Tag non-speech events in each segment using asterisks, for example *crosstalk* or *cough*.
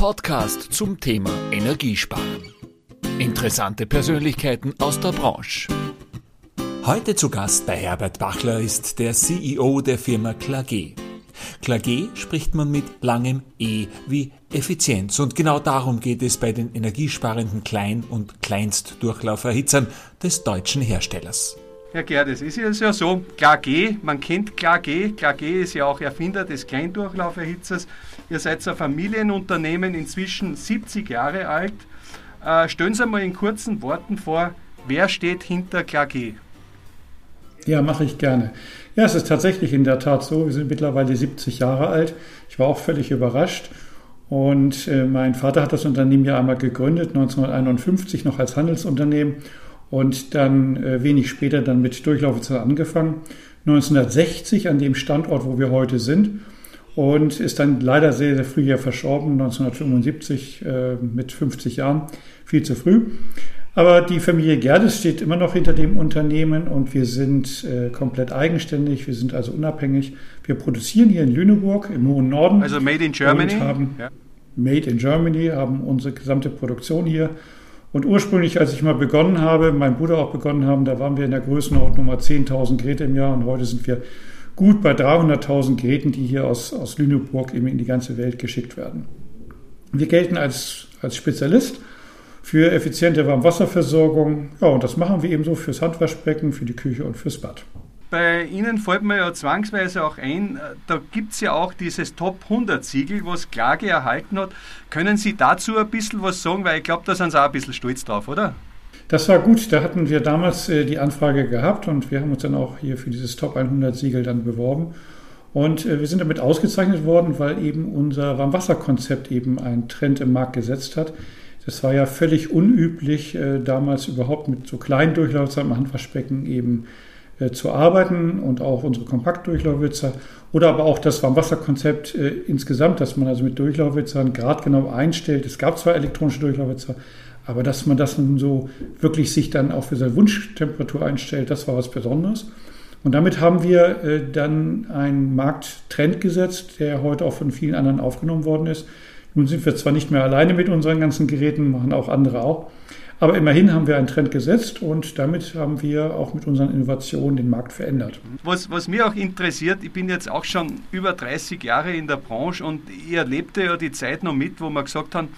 Podcast zum Thema Energiesparen. Interessante Persönlichkeiten aus der Branche. Heute zu Gast bei Herbert Bachler ist der CEO der Firma Klage. Klage spricht man mit langem E wie Effizienz und genau darum geht es bei den energiesparenden Klein- und Kleinstdurchlauferhitzern des deutschen Herstellers. Herr Gerd, es ist ja so, Klage, man kennt Klage, Klage ist ja auch Erfinder des Kleindurchlauferhitzers. Ihr seid ein Familienunternehmen, inzwischen 70 Jahre alt. Äh, stellen Sie mal in kurzen Worten vor, wer steht hinter Klage? Ja, mache ich gerne. Ja, es ist tatsächlich in der Tat so. Wir sind mittlerweile 70 Jahre alt. Ich war auch völlig überrascht. Und äh, mein Vater hat das Unternehmen ja einmal gegründet, 1951 noch als Handelsunternehmen und dann äh, wenig später dann mit Durchlaufzeit angefangen. 1960 an dem Standort, wo wir heute sind und ist dann leider sehr, sehr früh ja verstorben, 1975 äh, mit 50 Jahren, viel zu früh. Aber die Familie Gerdes steht immer noch hinter dem Unternehmen und wir sind äh, komplett eigenständig, wir sind also unabhängig. Wir produzieren hier in Lüneburg im hohen Norden. Also Made in Germany? Und haben ja. Made in Germany, haben unsere gesamte Produktion hier. Und ursprünglich, als ich mal begonnen habe, mein Bruder auch begonnen haben, da waren wir in der Größenordnung mal 10.000 Geräte im Jahr und heute sind wir gut bei 300.000 Geräten, die hier aus, aus Lüneburg eben in die ganze Welt geschickt werden. Wir gelten als, als Spezialist für effiziente Warmwasserversorgung. Ja, und das machen wir ebenso fürs Handwaschbecken, für die Küche und fürs Bad. Bei Ihnen fällt mir ja zwangsweise auch ein, äh, da gibt es ja auch dieses Top 100 Siegel, was Klage erhalten hat. Können Sie dazu ein bisschen was sagen? Weil ich glaube, da sind Sie auch ein bisschen stolz drauf, oder? Das war gut. Da hatten wir damals äh, die Anfrage gehabt und wir haben uns dann auch hier für dieses Top 100 Siegel dann beworben. Und äh, wir sind damit ausgezeichnet worden, weil eben unser Warmwasserkonzept eben einen Trend im Markt gesetzt hat. Das war ja völlig unüblich, damals überhaupt mit so kleinen durchlaufsamen Handwaschbecken eben äh, zu arbeiten und auch unsere Kompaktdurchlaufwitzer oder aber auch das Warmwasserkonzept äh, insgesamt, dass man also mit Durchlaufwitzern gradgenau einstellt. Es gab zwar elektronische Durchlaufwitzer, aber dass man das nun so wirklich sich dann auch für seine Wunschtemperatur einstellt, das war was Besonderes. Und damit haben wir äh, dann einen Markttrend gesetzt, der heute auch von vielen anderen aufgenommen worden ist. Nun sind wir zwar nicht mehr alleine mit unseren ganzen Geräten, machen auch andere auch. Aber immerhin haben wir einen Trend gesetzt und damit haben wir auch mit unseren Innovationen den Markt verändert. Was, was mich auch interessiert, ich bin jetzt auch schon über 30 Jahre in der Branche und ich erlebte ja die Zeit noch mit, wo wir gesagt haben,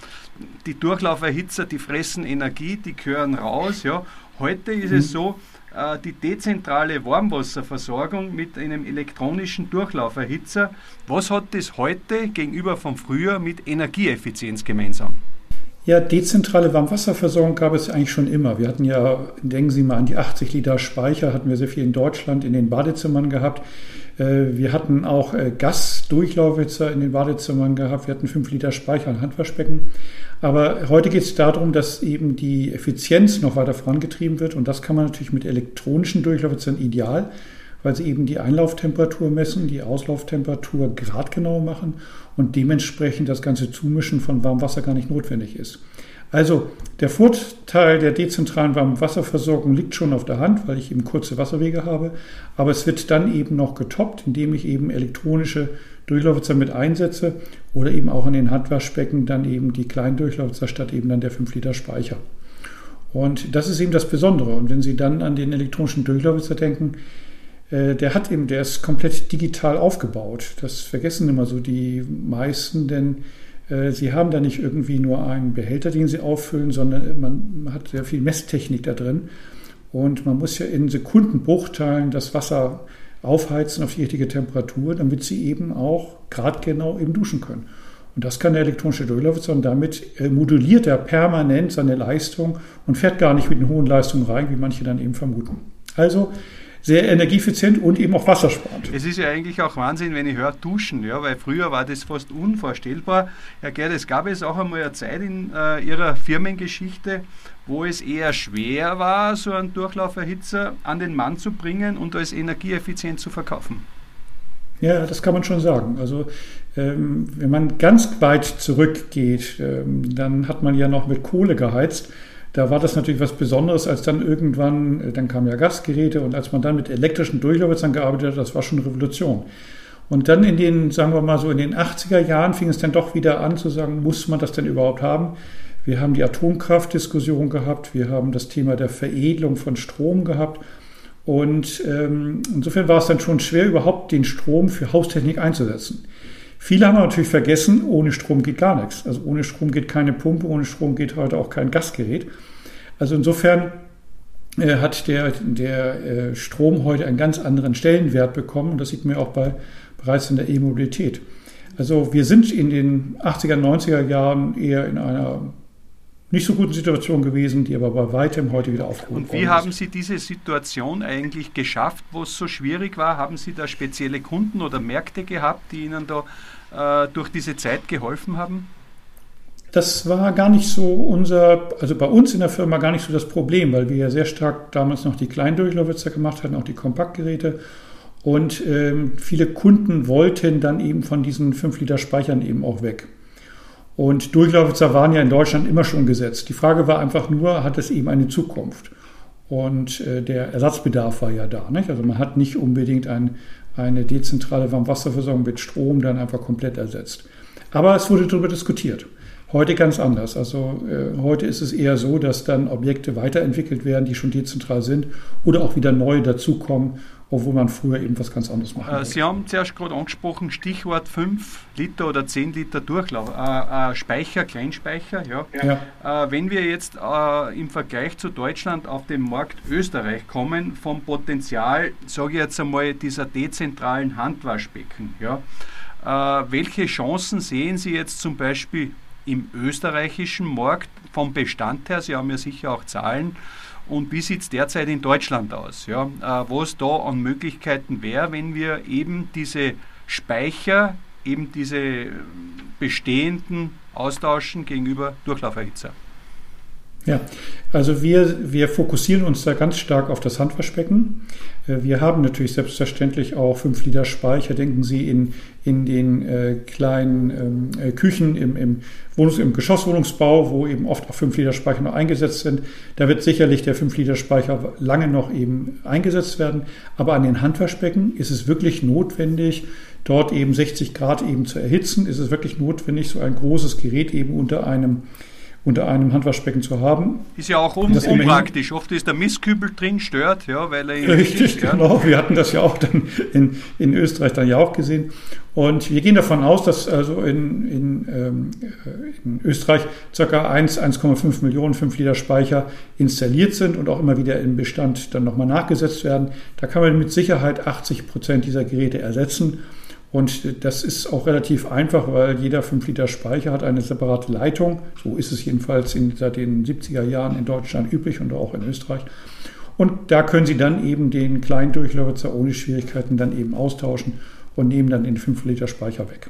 die Durchlauferhitzer, die fressen Energie, die gehören raus. Ja. Heute ist mhm. es so, äh, die dezentrale Warmwasserversorgung mit einem elektronischen Durchlauferhitzer. Was hat das heute gegenüber von früher mit Energieeffizienz gemeinsam? Ja, dezentrale Warmwasserversorgung gab es eigentlich schon immer. Wir hatten ja, denken Sie mal an die 80 Liter Speicher, hatten wir sehr viel in Deutschland in den Badezimmern gehabt. Äh, wir hatten auch äh, Gasdurchlaufwitzer in den Badezimmern gehabt. Wir hatten 5 Liter Speicher und Handwaschbecken. Aber heute geht es darum, dass eben die Effizienz noch weiter vorangetrieben wird. Und das kann man natürlich mit elektronischen Durchlaufwitzern ideal weil sie eben die Einlauftemperatur messen, die Auslauftemperatur gradgenau machen und dementsprechend das ganze Zumischen von Warmwasser gar nicht notwendig ist. Also der Vorteil der dezentralen Warmwasserversorgung liegt schon auf der Hand, weil ich eben kurze Wasserwege habe, aber es wird dann eben noch getoppt, indem ich eben elektronische Durchlaufwitzer mit einsetze oder eben auch an den Handwaschbecken dann eben die kleinen Durchlaufwitzer statt eben dann der 5 Liter Speicher. Und das ist eben das Besondere. Und wenn Sie dann an den elektronischen Durchlaufwitzer denken, der hat eben, der ist komplett digital aufgebaut. Das vergessen immer so die meisten, denn äh, sie haben da nicht irgendwie nur einen Behälter, den sie auffüllen, sondern man hat sehr viel Messtechnik da drin. Und man muss ja in Sekundenbruchteilen das Wasser aufheizen auf die richtige Temperatur, damit sie eben auch gradgenau eben duschen können. Und das kann der elektronische Durchlaufer und damit äh, moduliert er permanent seine Leistung und fährt gar nicht mit den hohen Leistungen rein, wie manche dann eben vermuten. Also sehr energieeffizient und eben auch wassersparend. Es ist ja eigentlich auch Wahnsinn, wenn ich höre Duschen, ja, weil früher war das fast unvorstellbar. Herr Gerd, es gab es auch einmal eine Zeit in äh, Ihrer Firmengeschichte, wo es eher schwer war, so einen Durchlauferhitzer an den Mann zu bringen und als energieeffizient zu verkaufen. Ja, das kann man schon sagen. Also ähm, wenn man ganz weit zurückgeht, ähm, dann hat man ja noch mit Kohle geheizt. Da war das natürlich was Besonderes, als dann irgendwann, äh, dann kamen ja Gasgeräte und als man dann mit elektrischen Durchlaufwitzern gearbeitet hat, das war schon Revolution. Und dann in den, sagen wir mal so, in den 80er Jahren fing es dann doch wieder an zu sagen, muss man das denn überhaupt haben? Wir haben die Atomkraftdiskussion gehabt, wir haben das Thema der Veredelung von Strom gehabt. Und ähm, insofern war es dann schon schwer, überhaupt den Strom für Haustechnik einzusetzen. Viele haben natürlich vergessen, ohne Strom geht gar nichts. Also ohne Strom geht keine Pumpe, ohne Strom geht heute auch kein Gasgerät. Also insofern äh, hat der, der äh, Strom heute einen ganz anderen Stellenwert bekommen. Und das sieht man auch bei, bereits in der E-Mobilität. Also wir sind in den 80er, 90er Jahren eher in einer nicht so guten Situation gewesen, die aber bei weitem heute wieder aufgehoben Und wie haben Sie diese Situation eigentlich geschafft, wo es so schwierig war? Haben Sie da spezielle Kunden oder Märkte gehabt, die Ihnen da äh, durch diese Zeit geholfen haben? Das war gar nicht so unser, also bei uns in der Firma gar nicht so das Problem, weil wir ja sehr stark damals noch die Kleindurchlaufwitzer gemacht hatten, auch die Kompaktgeräte. Und ähm, viele Kunden wollten dann eben von diesen 5 Liter Speichern eben auch weg. Und Durchlaufwitzer waren ja in Deutschland immer schon gesetzt. Die Frage war einfach nur, hat es eben eine Zukunft? Und äh, der Ersatzbedarf war ja da. Nicht? Also man hat nicht unbedingt ein, eine dezentrale Warmwasserversorgung mit Strom dann einfach komplett ersetzt. Aber es wurde darüber diskutiert. Heute ganz anders. Also äh, heute ist es eher so, dass dann Objekte weiterentwickelt werden, die schon dezentral sind oder auch wieder neue dazukommen obwohl man früher eben was ganz anderes machen äh, Sie haben zuerst gerade angesprochen, Stichwort 5 Liter oder 10 Liter Durchlauf, äh, äh, Speicher, Kleinspeicher. Ja. ja. Äh, wenn wir jetzt äh, im Vergleich zu Deutschland auf den Markt Österreich kommen, vom Potenzial, sage ich jetzt einmal, dieser dezentralen Handwaschbecken, ja, äh, welche Chancen sehen Sie jetzt zum Beispiel im österreichischen Markt vom Bestand her? Sie haben ja sicher auch Zahlen und wie sieht es derzeit in Deutschland aus? Ja? Äh, was da an Möglichkeiten wäre, wenn wir eben diese Speicher, eben diese bestehenden austauschen gegenüber Durchlauferhitzer? Ja, also wir, wir fokussieren uns da ganz stark auf das Handwaschbecken. Äh, wir haben natürlich selbstverständlich auch 5 Liter Speicher. Denken Sie in, in den äh, kleinen ähm, äh, Küchen im, im, Wohnungs-, im Geschosswohnungsbau, wo eben oft auch 5 Liter Speicher noch eingesetzt sind. Da wird sicherlich der 5 Liter Speicher lange noch eben eingesetzt werden. Aber an den Handwaschbecken ist es wirklich notwendig, dort eben 60 Grad eben zu erhitzen. Ist es wirklich notwendig, so ein großes Gerät eben unter einem unter einem Handwaschbecken zu haben. Ist ja auch un unpraktisch. Oft ist der Mistkübel drin, stört, ja, weil er Richtig, stört. genau. Wir hatten das ja auch dann in, in Österreich dann ja auch gesehen. Und wir gehen davon aus, dass also in, in, ähm, in Österreich ca. 1,5 Millionen 5 Liter Speicher installiert sind und auch immer wieder im Bestand dann nochmal nachgesetzt werden. Da kann man mit Sicherheit 80 Prozent dieser Geräte ersetzen. Und das ist auch relativ einfach, weil jeder 5 Liter Speicher hat eine separate Leitung. So ist es jedenfalls in, seit den 70er Jahren in Deutschland üblich und auch in Österreich. Und da können Sie dann eben den kleinen Durchlaufer ohne Schwierigkeiten dann eben austauschen und nehmen dann den 5 Liter Speicher weg.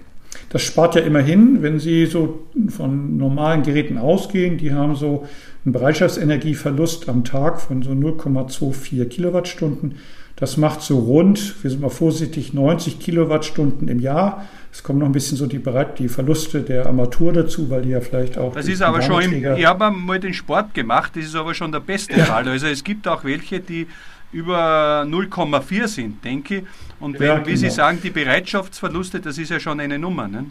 Das spart ja immerhin, wenn Sie so von normalen Geräten ausgehen, die haben so einen Bereitschaftsenergieverlust am Tag von so 0,24 Kilowattstunden. Das macht so rund, wir sind mal vorsichtig, 90 Kilowattstunden im Jahr. Es kommen noch ein bisschen so die, die Verluste der Armatur dazu, weil die ja vielleicht auch. Das ist aber schon, im, ich habe mal den Sport gemacht, das ist aber schon der beste ja. Fall. Also es gibt auch welche, die über 0,4 sind, denke ich. Und wenn, ja, genau. wie Sie genau. sagen, die Bereitschaftsverluste, das ist ja schon eine Nummer. Ne?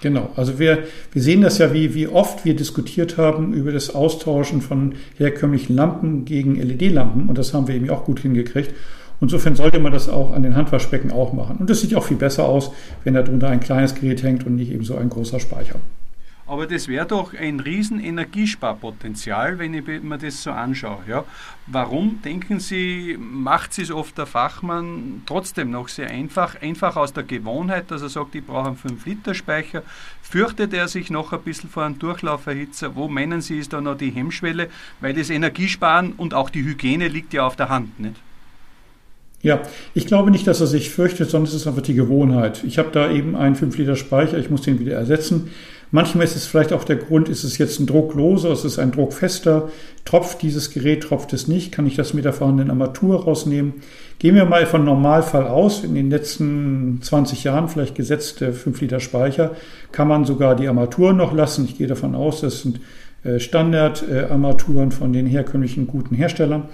Genau, also wir, wir sehen das ja, wie, wie oft wir diskutiert haben über das Austauschen von herkömmlichen Lampen gegen LED-Lampen und das haben wir eben auch gut hingekriegt. Insofern sollte man das auch an den Handwaschbecken auch machen. Und das sieht auch viel besser aus, wenn da drunter ein kleines Gerät hängt und nicht eben so ein großer Speicher. Aber das wäre doch ein riesen Energiesparpotenzial, wenn ich mir das so anschaue. Ja? Warum, denken Sie, macht es oft der Fachmann trotzdem noch sehr einfach? Einfach aus der Gewohnheit, dass er sagt, ich brauche einen 5-Liter-Speicher. Fürchtet er sich noch ein bisschen vor einem Durchlauferhitzer? Wo meinen Sie, ist da noch die Hemmschwelle? Weil das Energiesparen und auch die Hygiene liegt ja auf der Hand, nicht? Ja, ich glaube nicht, dass er sich fürchtet, sondern es ist einfach die Gewohnheit. Ich habe da eben einen 5-Liter-Speicher, ich muss den wieder ersetzen. Manchmal ist es vielleicht auch der Grund, ist es jetzt ein druckloser, ist es ein druckfester, tropft dieses Gerät, tropft es nicht, kann ich das mit der vorhandenen Armatur rausnehmen. Gehen wir mal von Normalfall aus, in den letzten 20 Jahren vielleicht gesetzte 5 Liter Speicher, kann man sogar die Armatur noch lassen. Ich gehe davon aus, das sind äh, Standardarmaturen von den herkömmlichen guten Herstellern.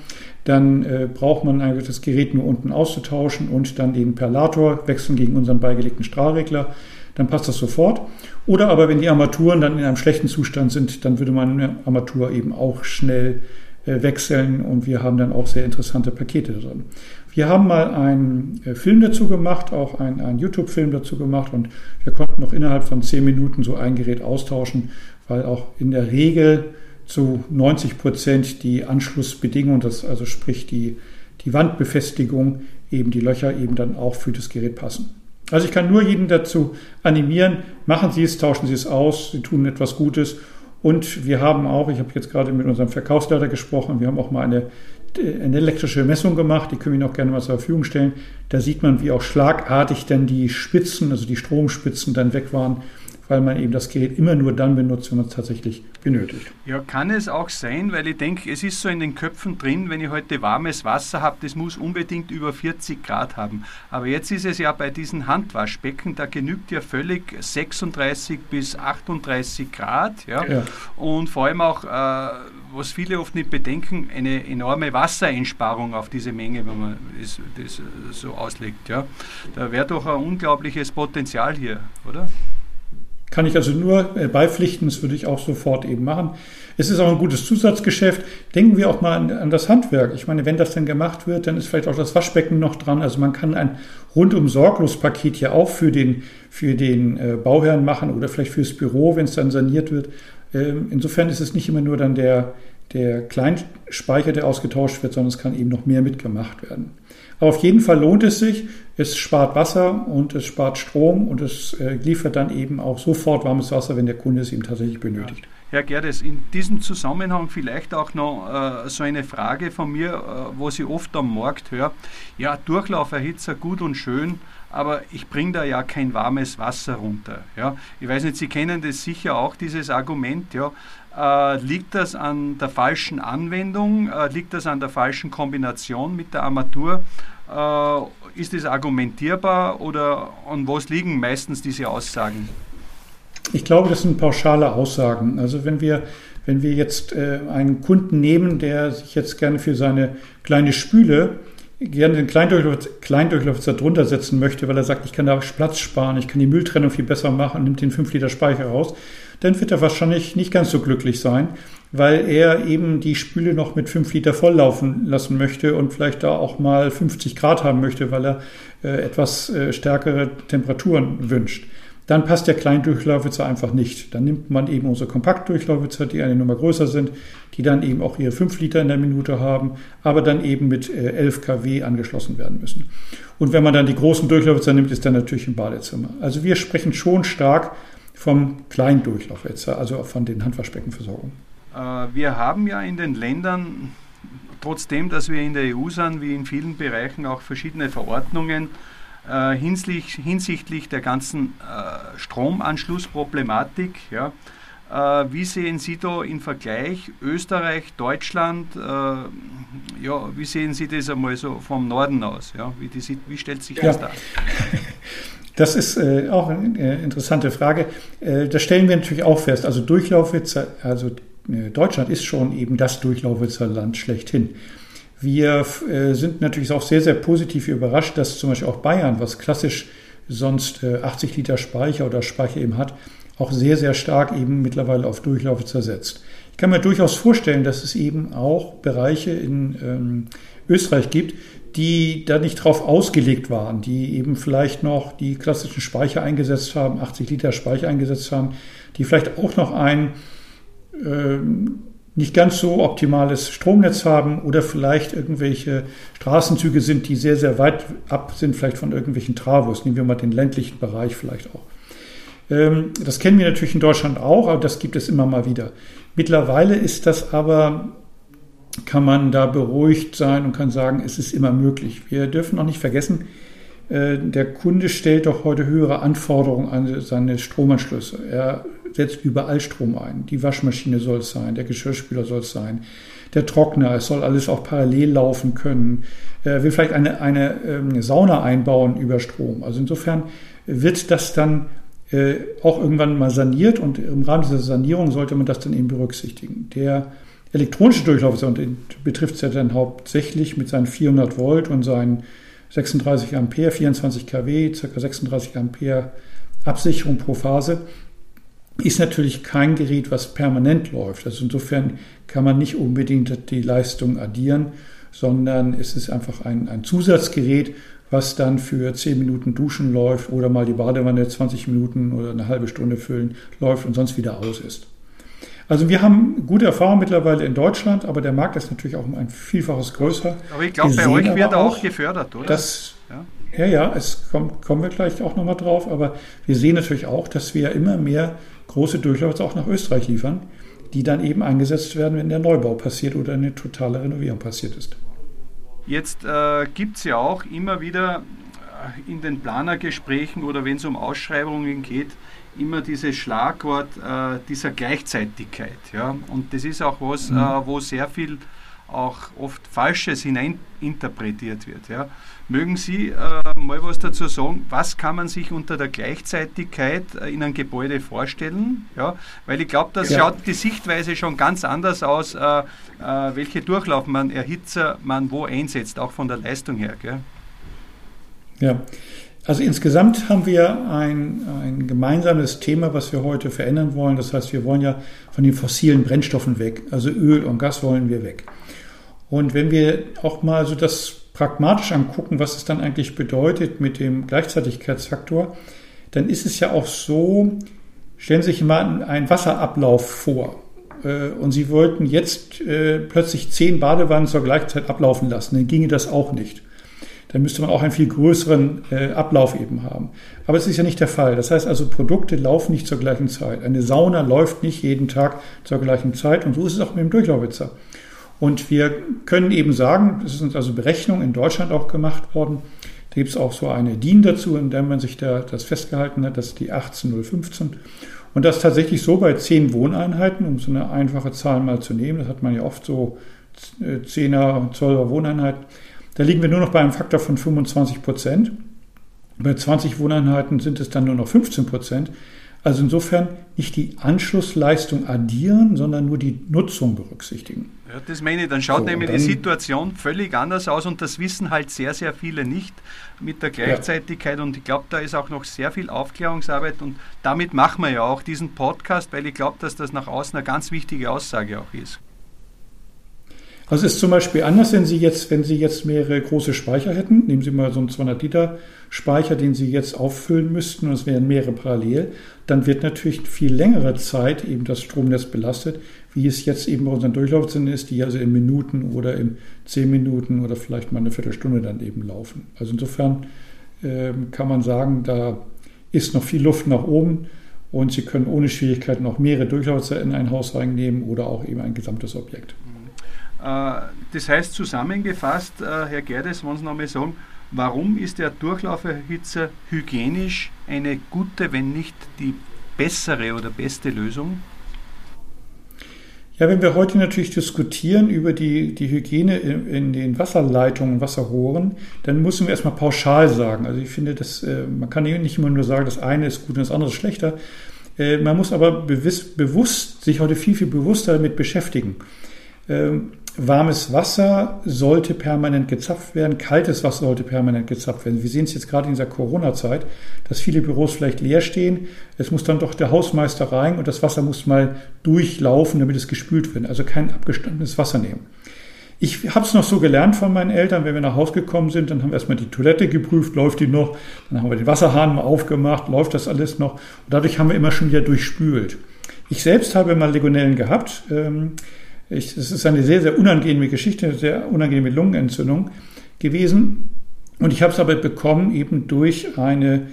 Dann äh, braucht man eigentlich das Gerät nur unten auszutauschen und dann den Perlator wechseln gegen unseren beigelegten Strahlregler. Dann passt das sofort. Oder aber wenn die Armaturen dann in einem schlechten Zustand sind, dann würde man eine Armatur eben auch schnell äh, wechseln und wir haben dann auch sehr interessante Pakete drin. Wir haben mal einen äh, Film dazu gemacht, auch einen, einen YouTube-Film dazu gemacht und wir konnten noch innerhalb von zehn Minuten so ein Gerät austauschen, weil auch in der Regel zu 90 Prozent die Anschlussbedingungen, das also sprich die, die Wandbefestigung, eben die Löcher eben dann auch für das Gerät passen. Also ich kann nur jeden dazu animieren, machen Sie es, tauschen Sie es aus, Sie tun etwas Gutes. Und wir haben auch, ich habe jetzt gerade mit unserem Verkaufsleiter gesprochen, wir haben auch mal eine, eine elektrische Messung gemacht, die können wir auch gerne mal zur Verfügung stellen. Da sieht man, wie auch schlagartig dann die Spitzen, also die Stromspitzen dann weg waren weil man eben das Gerät immer nur dann benutzt, wenn man es tatsächlich benötigt. Ja, kann es auch sein, weil ich denke, es ist so in den Köpfen drin, wenn ich heute warmes Wasser habe, das muss unbedingt über 40 Grad haben. Aber jetzt ist es ja bei diesen Handwaschbecken, da genügt ja völlig 36 bis 38 Grad. Ja? ja. Und vor allem auch, äh, was viele oft nicht bedenken, eine enorme Wassereinsparung auf diese Menge, wenn man das, das so auslegt. Ja? Da wäre doch ein unglaubliches Potenzial hier, oder? Kann ich also nur äh, beipflichten, das würde ich auch sofort eben machen. Es ist auch ein gutes Zusatzgeschäft. Denken wir auch mal an, an, das Handwerk. Ich meine, wenn das dann gemacht wird, dann ist vielleicht auch das Waschbecken noch dran. Also man kann ein rundum sorglos Paket hier auch für den, für den äh, Bauherrn machen oder vielleicht fürs Büro, wenn es dann saniert wird. Ähm, insofern ist es nicht immer nur dann der, der Kleinspeicher, der ausgetauscht wird, sondern es kann eben noch mehr mitgemacht werden. Aber auf jeden Fall lohnt es sich. Es spart Wasser und es spart Strom und es äh, liefert dann eben auch sofort warmes Wasser, wenn der Kunde es eben tatsächlich benötigt. Herr Gerdes, in diesem Zusammenhang vielleicht auch noch äh, so eine Frage von mir, äh, wo ich oft am Markt höre. Ja, Durchlauferhitzer gut und schön, aber ich bringe da ja kein warmes Wasser runter. Ja? Ich weiß nicht, Sie kennen das sicher auch, dieses Argument. Ja? Äh, liegt das an der falschen Anwendung? Äh, liegt das an der falschen Kombination mit der Armatur? Äh, ist das argumentierbar oder an was liegen meistens diese Aussagen? Ich glaube, das sind pauschale Aussagen. Also wenn wir, wenn wir jetzt äh, einen Kunden nehmen, der sich jetzt gerne für seine kleine Spüle gerne den Kleindurchlaufer drunter setzen möchte, weil er sagt, ich kann da Platz sparen, ich kann die Mülltrennung viel besser machen nimmt den 5 Liter Speicher raus, dann wird er wahrscheinlich nicht ganz so glücklich sein, weil er eben die Spüle noch mit 5 Liter volllaufen lassen möchte und vielleicht da auch mal 50 Grad haben möchte, weil er äh, etwas äh, stärkere Temperaturen wünscht. Dann passt der Kleindurchlaufwitzer einfach nicht. Dann nimmt man eben unsere Kompaktdurchlaufwitzer, die eine Nummer größer sind, die dann eben auch ihre 5 Liter in der Minute haben, aber dann eben mit 11 äh, kW angeschlossen werden müssen. Und wenn man dann die großen Durchlaufwitzer nimmt, ist dann natürlich im Badezimmer. Also wir sprechen schon stark vom Kleindurchlaufwitzer, also von den Handwaschbeckenversorgungen. Äh, wir haben ja in den Ländern, trotzdem, dass wir in der EU sind, wie in vielen Bereichen auch verschiedene Verordnungen äh, hinsichtlich, hinsichtlich der ganzen äh, Stromanschlussproblematik. Ja. Äh, wie sehen Sie da im Vergleich Österreich, Deutschland, ja, wie sehen Sie das einmal so vom Norden aus? Ja? Wie, die, wie stellt sich das ja. dar? *laughs* Das ist äh, auch eine äh, interessante Frage. Äh, das stellen wir natürlich auch fest. Also Durchlaufwitzer, also Deutschland ist schon eben das Durchlaufwitzerland schlechthin. Wir äh, sind natürlich auch sehr, sehr positiv überrascht, dass zum Beispiel auch Bayern, was klassisch sonst 80 Liter Speicher oder Speicher eben hat, auch sehr, sehr stark eben mittlerweile auf Durchlaufe zersetzt. Ich kann mir durchaus vorstellen, dass es eben auch Bereiche in ähm, Österreich gibt, die da nicht drauf ausgelegt waren, die eben vielleicht noch die klassischen Speicher eingesetzt haben, 80 Liter Speicher eingesetzt haben, die vielleicht auch noch ein äh, nicht ganz so optimales Stromnetz haben oder vielleicht irgendwelche Straßenzüge sind, die sehr, sehr weit ab sind, vielleicht von irgendwelchen Travos. Nehmen wir mal den ländlichen Bereich vielleicht auch. Ähm, das kennen wir natürlich in Deutschland auch, aber das gibt es immer mal wieder. Mittlerweile ist das aber kann man da beruhigt sein und kann sagen, es ist immer möglich. Wir dürfen auch nicht vergessen, äh, der Kunde stellt doch heute höhere Anforderungen an seine Stromanschlüsse. Er setzt überall Strom ein. Die Waschmaschine soll es sein, der Geschirrspüler soll es sein, der Trockner, es soll alles auch parallel laufen können. Er will vielleicht eine, eine ähm, Sauna einbauen über Strom. Also insofern wird das dann äh, auch irgendwann mal saniert und im Rahmen dieser Sanierung sollte man das dann eben berücksichtigen. Der elektronische Durchlauf betrifft es ja dann hauptsächlich mit seinen 400 Volt und seinen 36 Ampere, 24 kW, ca. 36 Ampere Absicherung pro Phase, ist natürlich kein Gerät, was permanent läuft. Also insofern kann man nicht unbedingt die Leistung addieren, sondern es ist einfach ein, ein Zusatzgerät, was dann für 10 Minuten Duschen läuft oder mal die Badewanne 20 Minuten oder eine halbe Stunde füllen läuft und sonst wieder aus ist. Also wir haben gute Erfahrungen mittlerweile in Deutschland, aber der Markt ist natürlich auch um ein Vielfaches größer. Aber ich glaube, bei euch wird auch gefördert, oder? Dass, ja. ja, ja, es kommt, kommen wir gleich auch nochmal drauf, aber wir sehen natürlich auch, dass wir immer mehr große Durchläufe auch nach Österreich liefern, die dann eben eingesetzt werden, wenn der Neubau passiert oder eine totale Renovierung passiert ist. Jetzt äh, gibt es ja auch immer wieder äh, in den Planergesprächen oder wenn es um Ausschreibungen geht, immer dieses Schlagwort äh, dieser Gleichzeitigkeit. Ja? Und das ist auch was, mhm. äh, wo sehr viel auch oft Falsches hineininterpretiert wird. Ja? Mögen Sie äh, mal was dazu sagen, was kann man sich unter der Gleichzeitigkeit äh, in einem Gebäude vorstellen? Ja? Weil ich glaube, das ja. schaut die Sichtweise schon ganz anders aus, äh, äh, welche Durchlauf man, Erhitzer man wo einsetzt, auch von der Leistung her. Gell? Ja, also insgesamt haben wir ein, ein gemeinsames Thema, was wir heute verändern wollen. Das heißt, wir wollen ja von den fossilen Brennstoffen weg. Also Öl und Gas wollen wir weg. Und wenn wir auch mal so das pragmatisch angucken, was es dann eigentlich bedeutet mit dem Gleichzeitigkeitsfaktor, dann ist es ja auch so, stellen Sie sich mal einen Wasserablauf vor. Äh, und Sie wollten jetzt äh, plötzlich zehn Badewannen zur Gleichzeit ablaufen lassen, dann ginge das auch nicht dann müsste man auch einen viel größeren äh, Ablauf eben haben. Aber es ist ja nicht der Fall. Das heißt also, Produkte laufen nicht zur gleichen Zeit. Eine Sauna läuft nicht jeden Tag zur gleichen Zeit und so ist es auch mit dem Durchlaufwitzer. Und wir können eben sagen, es sind also Berechnungen in Deutschland auch gemacht worden, da gibt es auch so eine DIN dazu, in der man sich da das festgehalten hat, das ist die 18015. Und das tatsächlich so bei zehn Wohneinheiten, um so eine einfache Zahl mal zu nehmen, das hat man ja oft so 10er, äh, 12er Wohneinheiten, da liegen wir nur noch bei einem Faktor von 25 Prozent. Bei 20 Wohneinheiten sind es dann nur noch 15 Prozent. Also insofern nicht die Anschlussleistung addieren, sondern nur die Nutzung berücksichtigen. Ja, das meine ich. Dann schaut so, nämlich dann, die Situation völlig anders aus und das wissen halt sehr, sehr viele nicht mit der Gleichzeitigkeit. Ja. Und ich glaube, da ist auch noch sehr viel Aufklärungsarbeit und damit machen wir ja auch diesen Podcast, weil ich glaube, dass das nach außen eine ganz wichtige Aussage auch ist. Also es ist zum Beispiel anders, wenn Sie jetzt, wenn Sie jetzt mehrere große Speicher hätten. Nehmen Sie mal so einen 200 Liter Speicher, den Sie jetzt auffüllen müssten und es wären mehrere parallel. Dann wird natürlich viel längere Zeit eben das Stromnetz belastet, wie es jetzt eben bei unseren Durchlaufsinnen ist, die also in Minuten oder in zehn Minuten oder vielleicht mal eine Viertelstunde dann eben laufen. Also insofern äh, kann man sagen, da ist noch viel Luft nach oben und Sie können ohne Schwierigkeiten auch mehrere Durchlaufer in ein Haus reinnehmen oder auch eben ein gesamtes Objekt. Äh, das heißt zusammengefasst, äh, Herr Gerdes, wollen Sie noch mal sagen, warum ist der Durchlauferhitzer hygienisch eine gute, wenn nicht die bessere oder beste Lösung? Ja, wenn wir heute natürlich diskutieren über die, die Hygiene in, in, den Wasserleitungen, Wasserrohren, dann müssen wir erstmal pauschal sagen. Also ich finde, dass, äh, man kann nicht immer nur sagen, das eine ist gut und das andere ist schlechter. man muss aber bewusst, bewusst sich heute viel, viel bewusster damit beschäftigen. Ähm, warmes Wasser sollte permanent gezapft werden, kaltes Wasser sollte permanent gezapft werden. Wir sehen es jetzt gerade in dieser Corona-Zeit, dass viele Büros vielleicht leer stehen. Es muss dann doch der Hausmeister rein und das Wasser muss mal durchlaufen, damit es gespült wird. Also kein abgestandenes Wasser nehmen. Ich habe es noch so gelernt von meinen Eltern, wenn wir nach Hause gekommen sind, dann haben wir erstmal die Toilette geprüft, läuft die noch, dann haben wir den Wasserhahn mal aufgemacht, läuft das alles noch. Und dadurch haben wir immer schon wieder durchspült. Ich selbst habe mal Legionellen gehabt. Ähm, ich, es ist eine sehr, sehr unangenehme Geschichte, eine sehr unangenehme Lungenentzündung gewesen. Und ich habe es aber bekommen eben durch eine,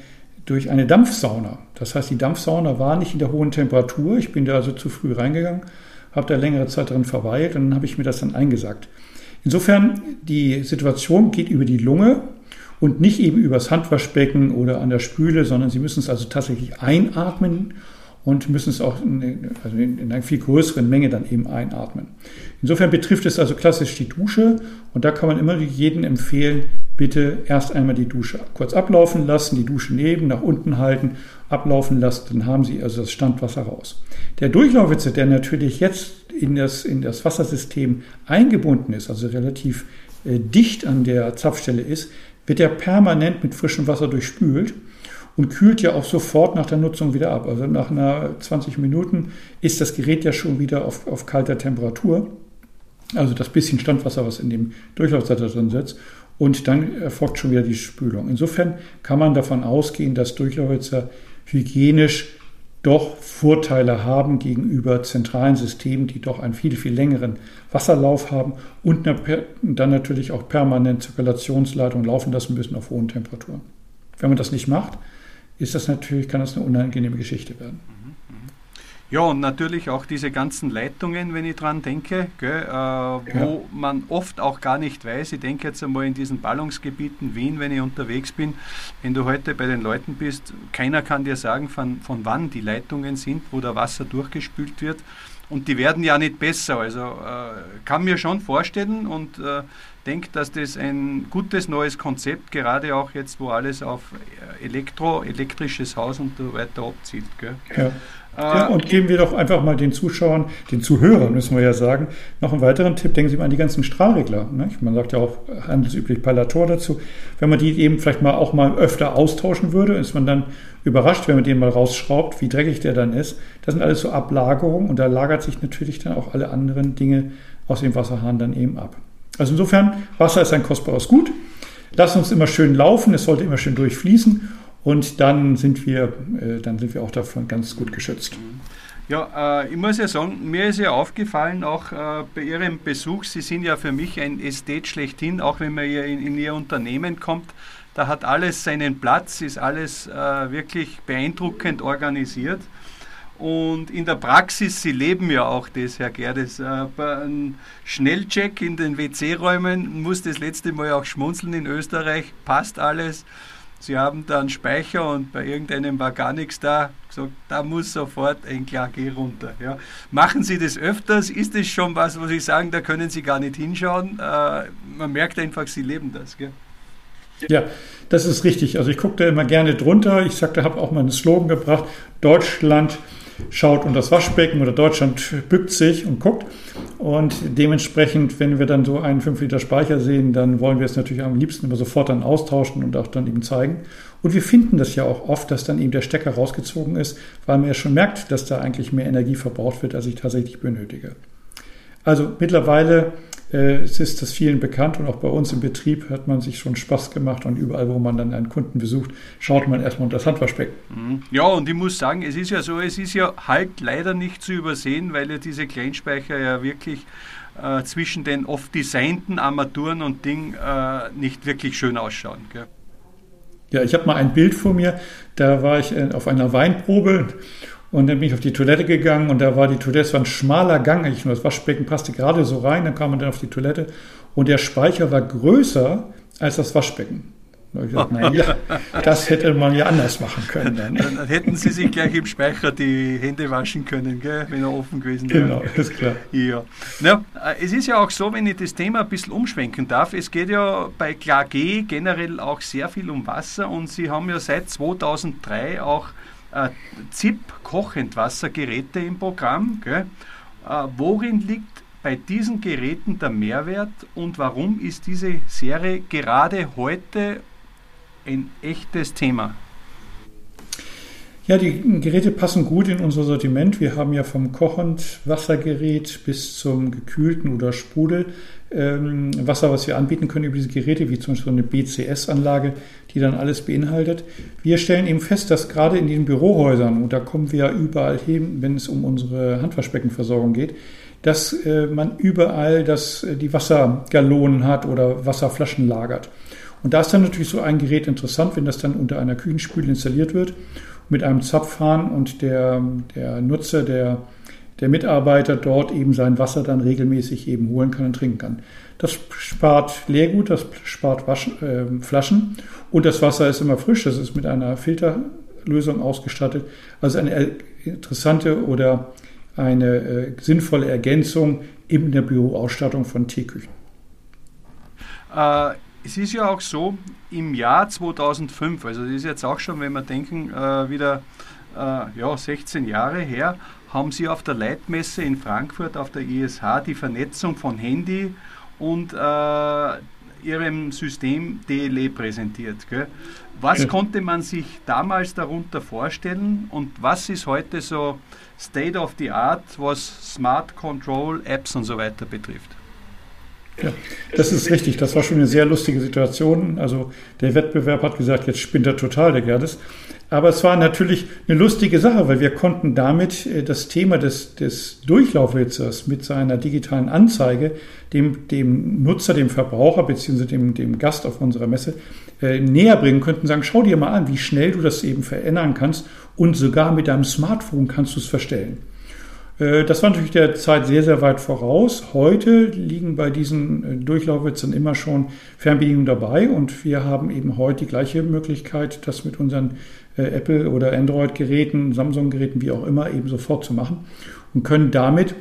durch eine Dampfsauna. Das heißt, die Dampfsauna war nicht in der hohen Temperatur. Ich bin da also zu früh reingegangen, habe da längere Zeit drin verweilt und dann habe ich mir das dann eingesagt. Insofern, die Situation geht über die Lunge und nicht eben übers Handwaschbecken oder an der Spüle, sondern Sie müssen es also tatsächlich einatmen und müssen es auch in, also in, einer viel größeren Menge dann eben einatmen. Insofern betrifft es also klassisch die Dusche und da kann man immer jedem empfehlen, bitte erst einmal die Dusche kurz ablaufen lassen, die Dusche neben, nach unten halten, ablaufen lassen, dann haben Sie also das Standwasser raus. Der Durchlaufwitze, der natürlich jetzt in das, in das Wassersystem eingebunden ist, also relativ äh, dicht an der Zapfstelle ist, wird er permanent mit frischem Wasser durchspült und kühlt ja auch sofort nach der Nutzung wieder ab. Also nach einer 20 Minuten ist das Gerät ja schon wieder auf, auf kalter Temperatur. Also das bisschen Standwasser, was in dem Durchlaufsatz drin sitzt. Und dann erfolgt schon wieder die Spülung. Insofern kann man davon ausgehen, dass Durchlauferhitzer hygienisch doch Vorteile haben gegenüber zentralen Systemen, die doch einen viel, viel längeren Wasserlauf haben und dann natürlich auch permanent Zirkulationsleitung laufen lassen müssen auf hohen Temperaturen. Wenn man das nicht macht, ist das natürlich, kann das eine unangenehme Geschichte werden. Ja, und natürlich auch diese ganzen Leitungen, wenn ich dran denke, gell, äh, wo ja. man oft auch gar nicht weiß. Ich denke jetzt einmal in diesen Ballungsgebieten Wien, wenn ich unterwegs bin, wenn du heute bei den Leuten bist, keiner kann dir sagen, von, von wann die Leitungen sind, wo der Wasser durchgespült wird. Und die werden ja nicht besser. Also äh, kann mir schon vorstellen und äh, denke, dass das ein gutes neues Konzept, gerade auch jetzt, wo alles auf Elektro, elektrisches Haus und so weiter abzielt. Gell? Ja. Ja, und geben wir doch einfach mal den Zuschauern, den Zuhörern müssen wir ja sagen, noch einen weiteren Tipp. Denken Sie mal an die ganzen Strahlregler. Ne? Man sagt ja auch handelsüblich Palator dazu. Wenn man die eben vielleicht mal auch mal öfter austauschen würde, ist man dann überrascht, wenn man den mal rausschraubt, wie dreckig der dann ist. Das sind alles so Ablagerungen und da lagert sich natürlich dann auch alle anderen Dinge aus dem Wasserhahn dann eben ab. Also insofern, Wasser ist ein kostbares Gut. Lass uns immer schön laufen, es sollte immer schön durchfließen und dann sind wir, äh, dann sind wir auch davon ganz gut geschützt. Ja, äh, ich muss ja sagen, mir ist ja aufgefallen, auch äh, bei Ihrem Besuch, Sie sind ja für mich ein Ästhet schlechthin, auch wenn man hier in, Ihr Unternehmen kommt. Da hat alles seinen Platz, ist alles wirklich beeindruckend organisiert. Und in der Praxis, Sie leben ja auch das, Herr Gerdes, äh, bei einem Schnellcheck in den WC-Räumen muss das letzte Mal auch schmunzeln in Österreich, passt alles. Sie haben da einen Speicher und bei irgendeinem war gar nichts da. Gesagt, da muss sofort ein Klage runter. Ja. Machen Sie das öfters? Ist das schon was, wo Sie sagen, da können Sie gar nicht hinschauen? Äh, man merkt einfach, Sie leben das. Gell? Ja, das ist richtig. Also ich gucke da immer gerne drunter. Ich sagte, habe auch mal einen Slogan gebracht. Deutschland schaut unter das Waschbecken oder Deutschland bückt sich und guckt. Und dementsprechend, wenn wir dann so einen 5 Liter Speicher sehen, dann wollen wir es natürlich am liebsten immer sofort dann austauschen und auch dann eben zeigen. Und wir finden das ja auch oft, dass dann eben der Stecker rausgezogen ist, weil man ja schon merkt, dass da eigentlich mehr Energie verbraucht wird, als ich tatsächlich benötige. Also mittlerweile es ist das vielen bekannt und auch bei uns im Betrieb hat man sich schon Spaß gemacht und überall, wo man dann einen Kunden besucht, schaut man erstmal unter das Handwaschbecken. Mhm. Ja, und ich muss sagen, es ist ja so, es ist ja halt leider nicht zu übersehen, weil ja diese Kleinspeicher ja wirklich äh, zwischen den oft designten Armaturen und Ding äh, nicht wirklich schön ausschauen. Gell? Ja, ich habe mal ein Bild vor mir, da war ich äh, auf einer Weinprobe und dann bin ich auf die Toilette gegangen und da war die Toilette, es war ein schmaler Gang, eigentlich nur das Waschbecken passte gerade so rein, dann kam man dann auf die Toilette und der Speicher war größer als das Waschbecken. Da ich gesagt, naja, *laughs* das hätte man ja anders machen können. Dann. dann hätten Sie sich gleich im Speicher die Hände waschen können, gell, wenn er offen gewesen wäre. Genau, ist klar. Ja. Na, es ist ja auch so, wenn ich das Thema ein bisschen umschwenken darf, es geht ja bei Klage generell auch sehr viel um Wasser und Sie haben ja seit 2003 auch äh, ZIP-Kochentwassergeräte im Programm. Äh, worin liegt bei diesen Geräten der Mehrwert und warum ist diese Serie gerade heute ein echtes Thema? Ja, die Geräte passen gut in unser Sortiment. Wir haben ja vom Kochend-Wassergerät bis zum gekühlten oder Sprudel ähm, Wasser, was wir anbieten können über diese Geräte, wie zum Beispiel eine BCS-Anlage, die dann alles beinhaltet. Wir stellen eben fest, dass gerade in den Bürohäusern, und da kommen wir ja überall hin, wenn es um unsere Handwaschbeckenversorgung geht, dass äh, man überall das, äh, die Wassergalonen hat oder Wasserflaschen lagert. Und da ist dann natürlich so ein Gerät interessant, wenn das dann unter einer Küchenspüle installiert wird, mit einem Zapfhahn und der, der Nutzer, der der Mitarbeiter dort eben sein Wasser dann regelmäßig eben holen kann und trinken kann. Das spart Leergut, das spart Waschen, äh, Flaschen und das Wasser ist immer frisch. Das ist mit einer Filterlösung ausgestattet. Also eine interessante oder eine äh, sinnvolle Ergänzung in der Büroausstattung von Teeküchen. Äh, es ist ja auch so, im Jahr 2005, also das ist jetzt auch schon, wenn wir denken, äh, wieder äh, ja, 16 Jahre her, haben Sie auf der Leitmesse in Frankfurt auf der ISH die Vernetzung von Handy und äh, Ihrem System DLE präsentiert. Gell? Was ja. konnte man sich damals darunter vorstellen und was ist heute so State of the Art, was Smart Control Apps und so weiter betrifft? Ja, das ist richtig. Das war schon eine sehr lustige Situation. Also der Wettbewerb hat gesagt, jetzt spinnt er total, der Gerdes. Aber es war natürlich eine lustige Sache, weil wir konnten damit äh, das Thema des, des Durchlaufwitzers mit seiner digitalen Anzeige dem, dem Nutzer, dem Verbraucher bzw. Dem, dem Gast auf unserer Messe äh, näher bringen, könnten sagen, schau dir mal an, wie schnell du das eben verändern kannst und sogar mit deinem Smartphone kannst du es verstellen. Äh, das war natürlich der Zeit sehr, sehr weit voraus. Heute liegen bei diesen äh, Durchlaufwitzen immer schon Fernbedienungen dabei und wir haben eben heute die gleiche Möglichkeit, das mit unseren äh, Apple- oder Android-Geräten, Samsung-Geräten, wie auch immer, eben sofort zu machen und können damit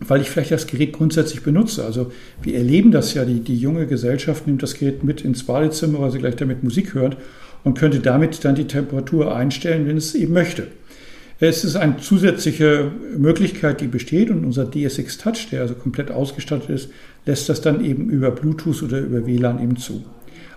weil ich vielleicht das Gerät grundsätzlich benutze. Also wir erleben das ja, die, die junge Gesellschaft nimmt das Gerät mit ins Badezimmer, weil sie gleich damit Musik hört und könnte damit dann die Temperatur einstellen, wenn es eben möchte. Es ist eine zusätzliche Möglichkeit, die besteht und unser DSX Touch, der also komplett ausgestattet ist, lässt das dann eben über Bluetooth oder über WLAN eben zu.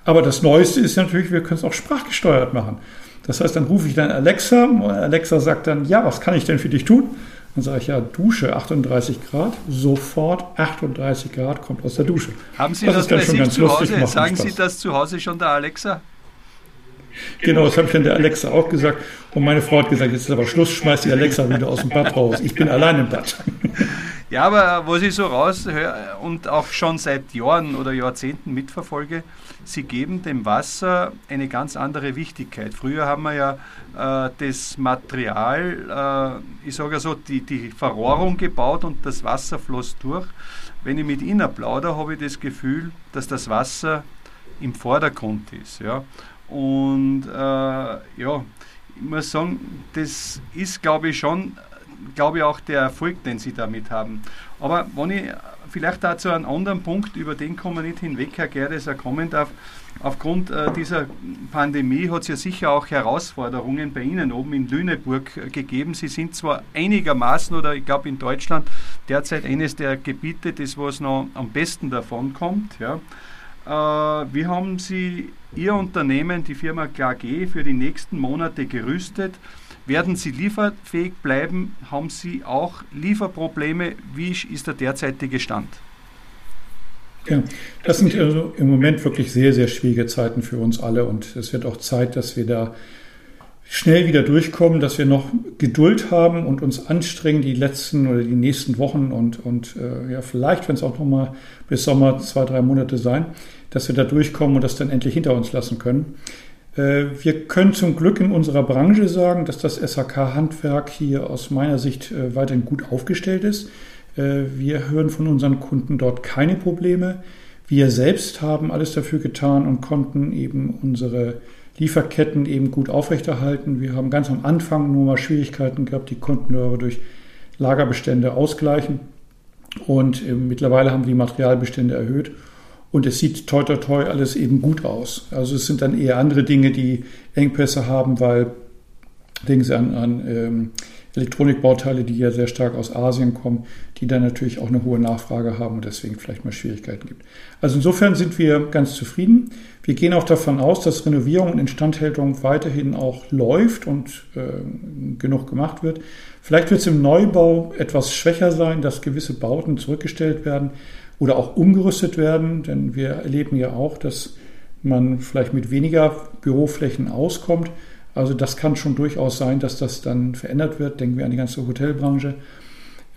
Aber das Neueste ist natürlich, wir können es auch sprachgesteuert machen. Das heißt, dann rufe ich dann Alexa und Alexa sagt dann, ja, was kann ich denn für dich tun? Dann sage ich ja, Dusche 38 Grad, sofort 38 Grad kommt aus der Dusche. Haben Sie das, das bei sich zu Hause? Sagen Sie das zu Hause schon der Alexa? Genau, das habe ich dann der Alexa auch gesagt. Und meine Frau hat gesagt, jetzt ist aber Schluss, schmeiß die Alexa wieder aus dem Bad raus. Ich bin allein im Bad. *laughs* Ja, aber was ich so raushöre und auch schon seit Jahren oder Jahrzehnten mitverfolge, sie geben dem Wasser eine ganz andere Wichtigkeit. Früher haben wir ja äh, das Material, äh, ich sage ja so, die, die Verrohrung gebaut und das Wasser floss durch. Wenn ich mit Ihnen plaudere, habe ich das Gefühl, dass das Wasser im Vordergrund ist. Ja? Und äh, ja, ich muss sagen, das ist, glaube ich, schon, glaube ich, auch der Erfolg, den sie damit haben. Aber wenn ich vielleicht dazu einen anderen Punkt, über den kommen wir nicht hinweg, Herr Gerdes, kommen darf, aufgrund äh, dieser Pandemie hat es ja sicher auch Herausforderungen bei Ihnen oben in Lüneburg äh, gegeben. Sie sind zwar einigermaßen, oder ich glaube in Deutschland, derzeit eines der Gebiete, das was noch am besten davon kommt. Ja. Äh, wie haben Sie Ihr Unternehmen, die Firma KG, für die nächsten Monate gerüstet? Werden Sie lieferfähig bleiben? Haben Sie auch Lieferprobleme? Wie ist der derzeitige Stand? Ja, das sind also im Moment wirklich sehr, sehr schwierige Zeiten für uns alle und es wird auch Zeit, dass wir da schnell wieder durchkommen, dass wir noch Geduld haben und uns anstrengen, die letzten oder die nächsten Wochen und, und äh, ja, vielleicht, wenn es auch noch mal bis Sommer zwei, drei Monate sein, dass wir da durchkommen und das dann endlich hinter uns lassen können. Äh, wir können zum Glück in unserer Branche sagen, dass das SAK-Handwerk hier aus meiner Sicht äh, weiterhin gut aufgestellt ist. Äh, wir hören von unseren Kunden dort keine Probleme. Wir selbst haben alles dafür getan und konnten eben unsere Lieferketten eben gut aufrechterhalten. Wir haben ganz am Anfang nur mal Schwierigkeiten gehabt, die konnten wir aber durch Lagerbestände ausgleichen. Und mittlerweile haben wir die Materialbestände erhöht und es sieht toi toi toi alles eben gut aus. Also es sind dann eher andere Dinge, die Engpässe haben, weil denken Sie an, an ähm, Elektronikbauteile, die ja sehr stark aus Asien kommen, die dann natürlich auch eine hohe Nachfrage haben und deswegen vielleicht mal Schwierigkeiten gibt. Also insofern sind wir ganz zufrieden. Wir gehen auch davon aus, dass Renovierung und Instandhaltung weiterhin auch läuft und äh, genug gemacht wird. Vielleicht wird es im Neubau etwas schwächer sein, dass gewisse Bauten zurückgestellt werden oder auch umgerüstet werden, denn wir erleben ja auch, dass man vielleicht mit weniger Büroflächen auskommt. Also das kann schon durchaus sein, dass das dann verändert wird. Denken wir an die ganze Hotelbranche.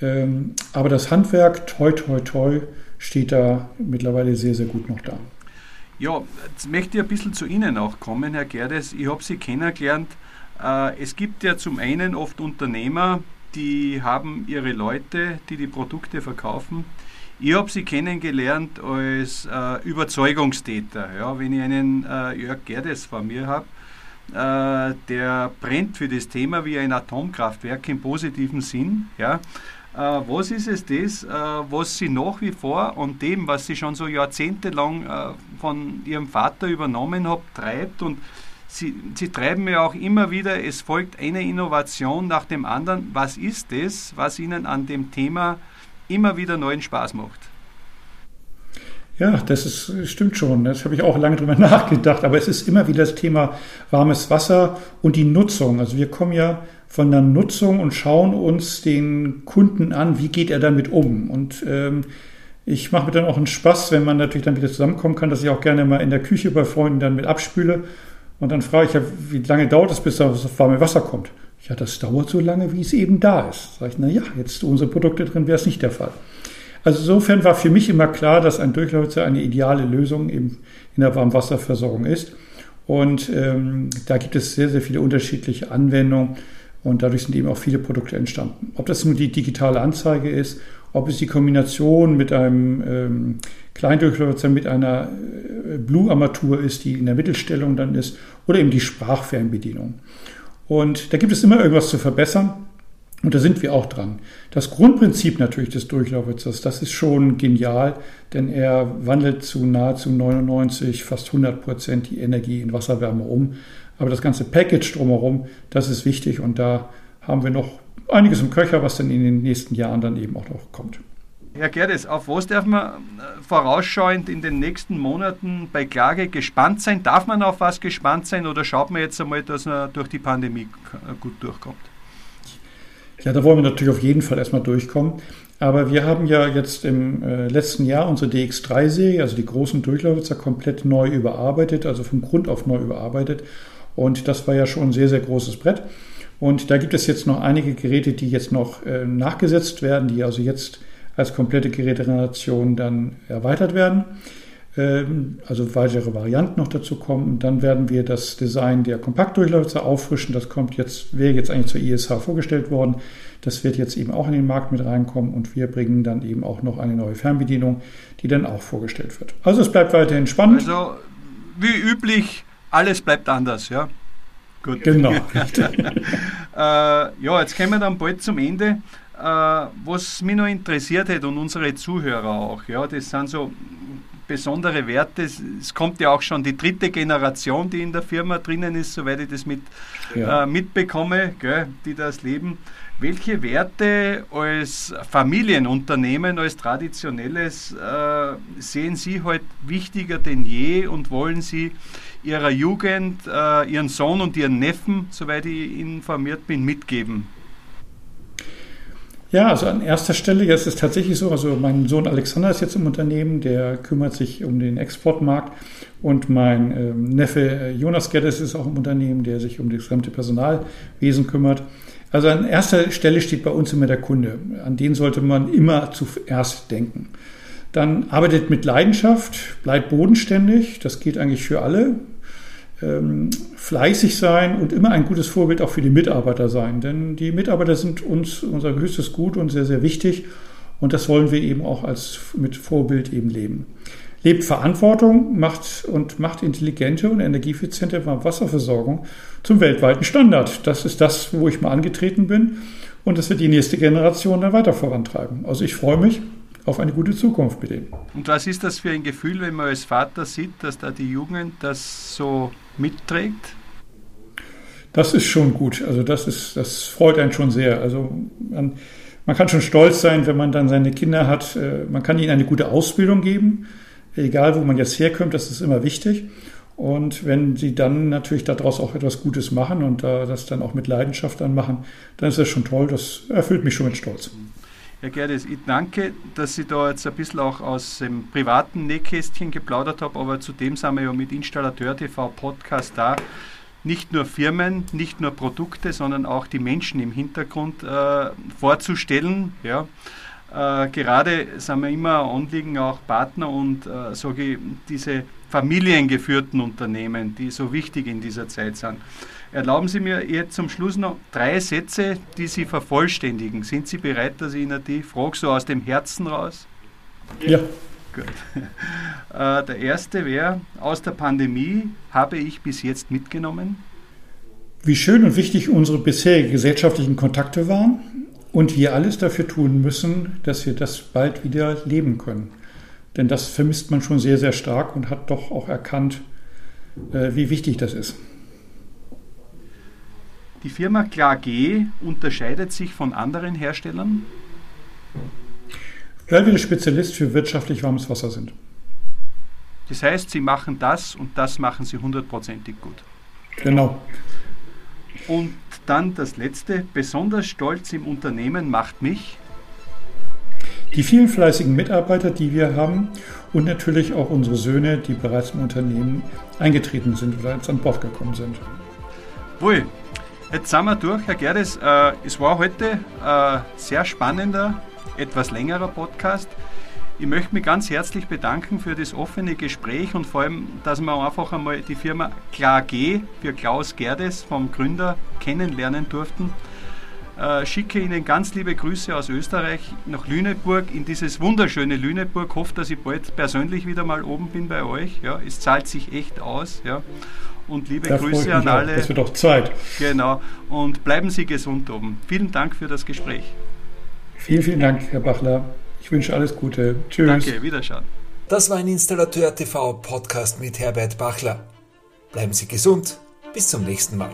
Ähm, aber das Handwerk, toi, toi, toi, steht da mittlerweile sehr, sehr gut noch da. Ja, jetzt möchte ich ein bisschen zu Ihnen auch kommen, Herr Gerdes. Ich habe Sie kennengelernt. Äh, es gibt ja zum einen oft Unternehmer, die haben ihre Leute, die die Produkte verkaufen, ich habe sie kennengelernt als äh, Überzeugungstäter. Ja, wenn ich einen äh, Jörg Gerdes vor mir habe, äh, der brennt für das Thema wie ein Atomkraftwerk im positiven Sinn. Ja, Äh, was ist es das, äh, was Sie nach wie vor und dem, was Sie schon so jahrzehntelang äh, von Ihrem Vater übernommen haben, treibt? Und Sie, Sie treiben ja auch immer wieder, es folgt eine Innovation nach dem anderen. Was ist das, was Ihnen an dem Thema immer wieder neuen Spaß macht? Ja, das ist, stimmt schon. Das habe ich auch lange drüber *laughs* nachgedacht. Aber es ist immer wieder das Thema warmes Wasser und die Nutzung. Also wir kommen ja von der Nutzung und schauen uns den Kunden an, wie geht er damit um. Und ähm, ich mache mir dann auch einen Spaß, wenn man natürlich dann wieder zusammenkommen kann, dass ich auch gerne mal in der Küche bei Freunden dann mit abspüle. Und dann frage ich ja, wie lange dauert es, bis das warme Wasser kommt? Ja, das dauert so lange, wie es eben da ist. Sag ich, na ja, jetzt unsere Produkte drin wäre es nicht der Fall. Also insofern war für mich immer klar, dass ein Durchlaufer eine ideale Lösung in der Warmwasserversorgung ist. Und ähm, da gibt es sehr, sehr viele unterschiedliche Anwendungen und dadurch sind eben auch viele Produkte entstanden. Ob das nun die digitale Anzeige ist, ob es die Kombination mit einem ähm, Kleindurchläufer mit einer äh, Blue-Armatur ist, die in der Mittelstellung dann ist, oder eben die Sprachfernbedienung. Und da gibt es immer irgendwas zu verbessern. Und da sind wir auch dran. Das Grundprinzip natürlich des Durchlauferziehers, das ist schon genial, denn er wandelt zu nahezu 99, fast 100 Prozent die Energie in Wasserwärme um. Aber das ganze Package drumherum, das ist wichtig und da haben wir noch einiges im Köcher, was dann in den nächsten Jahren dann eben auch noch kommt. Herr Gerdes, auf was darf man äh, vorausschauend in den nächsten Monaten bei Klage gespannt sein? Darf man auf was gespannt sein oder schaut man jetzt einmal, dass man durch die Pandemie gut durchkommt? Ja, da wollen wir natürlich auf jeden Fall erstmal durchkommen. Aber wir haben ja jetzt im äh, letzten Jahr unsere DX3-Serie, also die großen Durchlaufer, komplett neu überarbeitet, also vom Grund auf neu überarbeitet. Und das war ja schon ein sehr, sehr großes Brett. Und da gibt es jetzt noch einige Geräte, die jetzt noch äh, nachgesetzt werden, die also jetzt als komplette Gerätegeneration dann erweitert werden. Ähm, also weitere Varianten noch dazu kommen. Dann werden wir das Design der Kompaktdurchläufer auffrischen. Das kommt jetzt, wäre jetzt eigentlich zur ISH vorgestellt worden. Das wird jetzt eben auch in den Markt mit reinkommen und wir bringen dann eben auch noch eine neue Fernbedienung, die dann auch vorgestellt wird. Also es bleibt weiterhin spannend. Also wie üblich, alles bleibt anders, ja. Gut. Genau. *laughs* äh, ja, jetzt kommen wir dann bald zum Ende. Äh, was mich noch interessiert hat und unsere Zuhörer auch, ja, das sind so besondere Werte. Es kommt ja auch schon die dritte Generation, die in der Firma drinnen ist, soweit ich das mit, ja. äh, mitbekomme, gell, die das leben. Welche Werte als Familienunternehmen, als traditionelles, äh, sehen Sie heute wichtiger denn je und wollen Sie Ihrer Jugend, äh, Ihren Sohn und Ihren Neffen, soweit ich informiert bin, mitgeben? Ja, also an erster Stelle, jetzt ist es tatsächlich so, also mein Sohn Alexander ist jetzt im Unternehmen, der kümmert sich um den Exportmarkt und mein ähm, Neffe äh, Jonas Geddes ist auch im Unternehmen, der sich um das gesamte Personalwesen kümmert. Also an erster Stelle steht bei uns immer der Kunde. An den sollte man immer zuerst denken. Dann arbeitet mit Leidenschaft, bleibt bodenständig, das geht eigentlich für alle ähm, fleißig sein und immer ein gutes Vorbild auch für die Mitarbeiter sein. Denn die Mitarbeiter sind uns unser höchstes Gut und sehr, sehr wichtig. Und das wollen wir eben auch als mit Vorbild eben leben. Lebt Verantwortung, macht und macht intelligente und energieeffiziente Wasserversorgung zum weltweiten Standard. Das ist das, wo ich mal angetreten bin. Und das wird die nächste Generation dann weiter vorantreiben. Also ich freue mich auf eine gute Zukunft mit ihm. Und was ist das für ein Gefühl, wenn man als Vater sieht, dass da die Jugend das so mitträgt? Das ist schon gut. Also das ist, das freut einen schon sehr. Also man, man kann schon stolz sein, wenn man dann seine Kinder hat. Äh, man kann ihnen eine gute Ausbildung geben, egal wo man jetzt herkommt. Das ist immer wichtig. Und wenn sie dann natürlich daraus auch etwas Gutes machen und das dann auch mit Leidenschaft dann machen, dann ist das schon toll. Das erfüllt mich schon mit Stolz. Herr Gerdes, ich danke, dass Sie da jetzt ein bisschen auch aus dem privaten Nähkästchen geplaudert haben, aber zudem sind wir ja mit Installateur TV Podcast da. Nicht nur Firmen, nicht nur Produkte, sondern auch die Menschen im Hintergrund äh, vorzustellen. Ja. Äh, gerade sind wir immer Anliegen auch Partner und äh, sage ich, diese familiengeführten Unternehmen, die so wichtig in dieser Zeit sind. Erlauben Sie mir jetzt zum Schluss noch drei Sätze, die Sie vervollständigen. Sind Sie bereit, dass ich Ihnen die frage, so aus dem Herzen raus? Ja. Gut. *laughs* Äh, der erste wäre, aus der Pandemie habe ich bis jetzt mitgenommen. Wie schön und wichtig unsere bisherigen gesellschaftlichen Kontakte waren, Und wir alles dafür tun müssen, dass wir das bald wieder leben können. Denn das vermisst man schon sehr, sehr stark und hat doch auch erkannt, äh, wie wichtig das ist. Die Firma KLAG unterscheidet sich von anderen Herstellern? Weil wir Spezialist für wirtschaftlich warmes Wasser sind. Das heißt, Sie machen das und das machen Sie hundertprozentig gut. Genau. Und dann das Letzte, besonders stolz im Unternehmen macht mich die vielen fleißigen Mitarbeiter, die wir haben und natürlich auch unsere Söhne, die bereits im Unternehmen eingetreten sind oder jetzt an Bord gekommen sind. Wohl, jetzt sind wir durch, Herr Gerdes. Äh, es war heute ein äh, sehr spannender, etwas längerer Podcast. Ich möchte mich ganz herzlich bedanken für das offene Gespräch und vor allem, dass wir einfach einmal die Firma KLAG für Klaus Gerdes vom Gründer kennenlernen durften. Äh, schicke Ihnen ganz liebe Grüße aus Österreich nach Lüneburg, in dieses wunderschöne Lüneburg. Hoffe, dass ich bald persönlich wieder mal oben bin bei euch. Ja, es zahlt sich echt aus. Ja. Und liebe da Grüße an alle. Auch. Das wird auch Zeit. Genau. Und bleiben Sie gesund oben. Vielen Dank für das Gespräch. Vielen, vielen Dank, Herr Bachler. Ich wünsche alles Gute. Tschüss. Danke, Wiederschauen. Das war ein Installateur TV Podcast mit Herbert Bachler. Bleiben Sie gesund. Bis zum nächsten Mal.